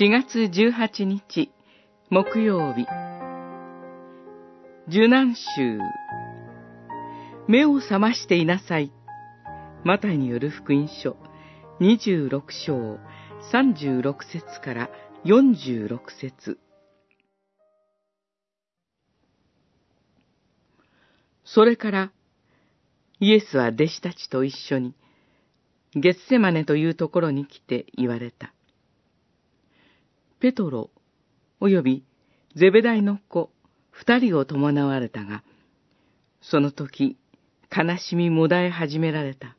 4月18日木曜日。受難週目を覚ましていなさい。マタイによる福音書。26章36節から46節。それからイエスは弟子たちと一緒にゲッセマネというところに来て言われた。ペトロ、およびゼベダイの子、二人を伴われたが、その時、悲しみもだえ始められた。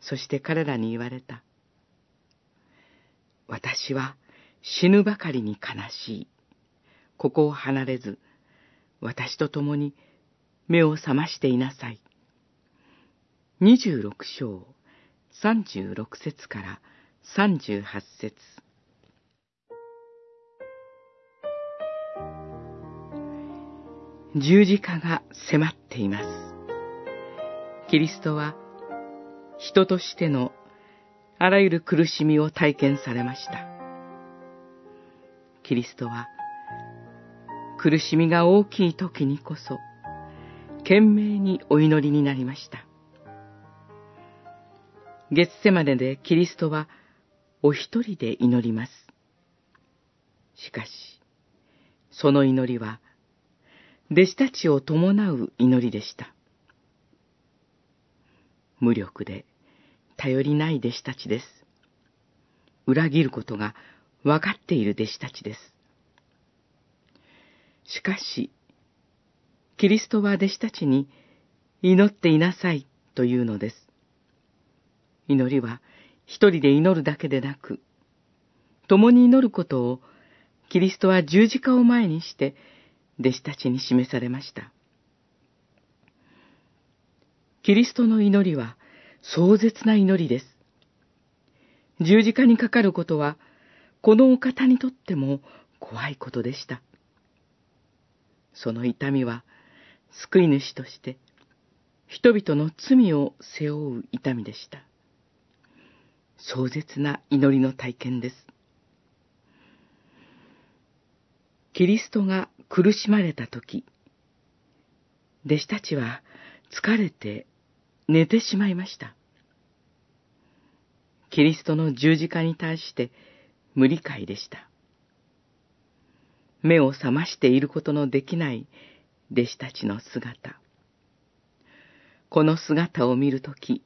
そして彼らに言われた。私は死ぬばかりに悲しい。ここを離れず、私と共に目を覚ましていなさい。二十六章、三十六節から三十八節十字架が迫っています。キリストは人としてのあらゆる苦しみを体験されました。キリストは苦しみが大きい時にこそ懸命にお祈りになりました。月世まででキリストはお一人で祈ります。しかし、その祈りは弟子たちを伴う祈りでした。無力で頼りない弟子たちです。裏切ることが分かっている弟子たちです。しかし、キリストは弟子たちに祈っていなさいというのです。祈りは一人で祈るだけでなく、共に祈ることをキリストは十字架を前にして弟子たちに示されました。キリストの祈りは壮絶な祈りです。十字架にかかることは、このお方にとっても怖いことでした。その痛みは、救い主として、人々の罪を背負う痛みでした。壮絶な祈りの体験です。キリストが苦しまれたとき、弟子たちは疲れて寝てしまいました。キリストの十字架に対して無理解でした。目を覚ましていることのできない弟子たちの姿。この姿を見るとき、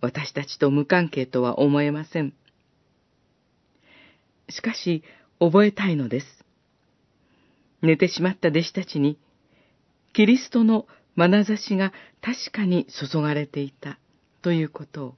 私たちと無関係とは思えません。しかし、覚えたいのです。寝てしまった弟子たちに、キリストの眼差しが確かに注がれていたということを。